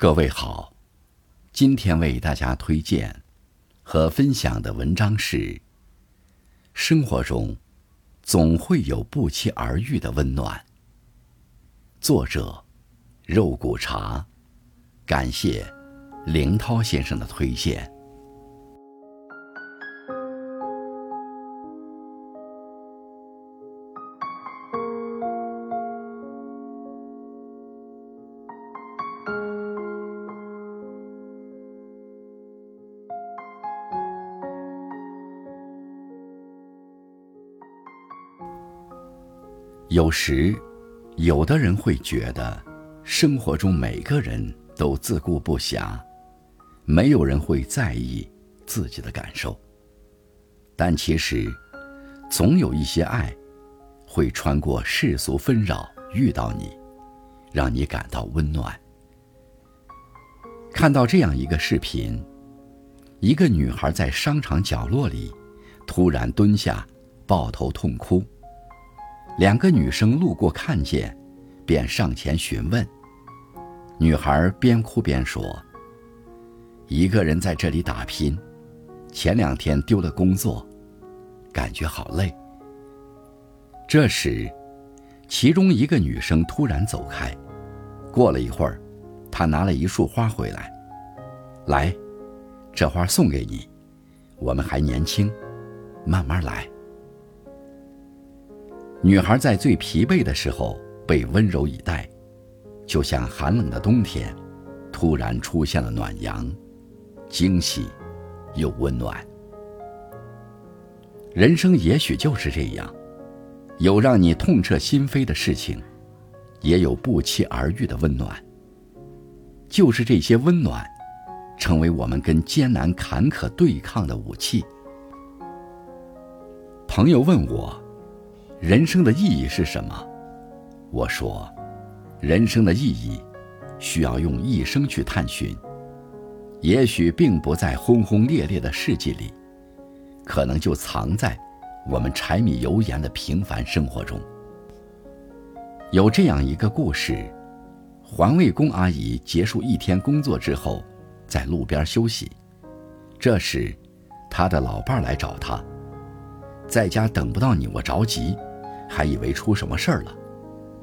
各位好，今天为大家推荐和分享的文章是：生活中总会有不期而遇的温暖。作者：肉骨茶，感谢林涛先生的推荐。有时，有的人会觉得，生活中每个人都自顾不暇，没有人会在意自己的感受。但其实，总有一些爱，会穿过世俗纷扰遇到你，让你感到温暖。看到这样一个视频，一个女孩在商场角落里，突然蹲下，抱头痛哭。两个女生路过看见，便上前询问。女孩边哭边说：“一个人在这里打拼，前两天丢了工作，感觉好累。”这时，其中一个女生突然走开。过了一会儿，她拿了一束花回来，来，这花送给你，我们还年轻，慢慢来。女孩在最疲惫的时候被温柔以待，就像寒冷的冬天，突然出现了暖阳，惊喜又温暖。人生也许就是这样，有让你痛彻心扉的事情，也有不期而遇的温暖。就是这些温暖，成为我们跟艰难坎坷对抗的武器。朋友问我。人生的意义是什么？我说，人生的意义需要用一生去探寻。也许并不在轰轰烈烈的事迹里，可能就藏在我们柴米油盐的平凡生活中。有这样一个故事：环卫工阿姨结束一天工作之后，在路边休息。这时，她的老伴儿来找她，在家等不到你，我着急。还以为出什么事儿了，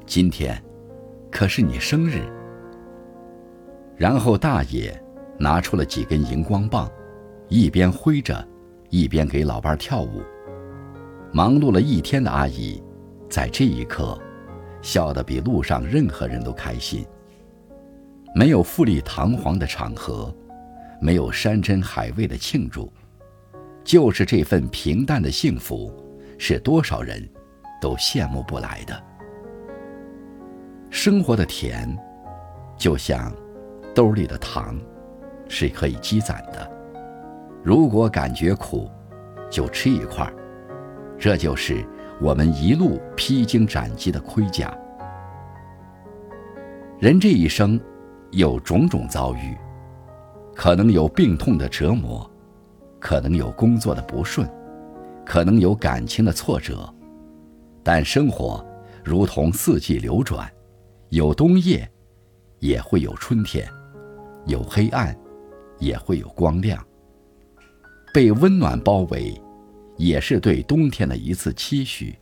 今天可是你生日。然后大爷拿出了几根荧光棒，一边挥着，一边给老伴儿跳舞。忙碌了一天的阿姨，在这一刻，笑得比路上任何人都开心。没有富丽堂皇的场合，没有山珍海味的庆祝，就是这份平淡的幸福，是多少人。都羡慕不来的。生活的甜，就像兜里的糖，是可以积攒的。如果感觉苦，就吃一块这就是我们一路披荆斩棘的盔甲。人这一生，有种种遭遇，可能有病痛的折磨，可能有工作的不顺，可能有感情的挫折。但生活如同四季流转，有冬夜，也会有春天；有黑暗，也会有光亮。被温暖包围，也是对冬天的一次期许。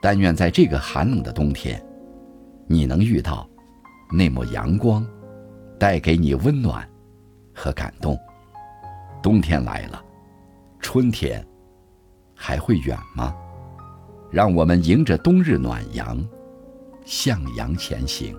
但愿在这个寒冷的冬天，你能遇到那抹阳光，带给你温暖和感动。冬天来了，春天还会远吗？让我们迎着冬日暖阳，向阳前行。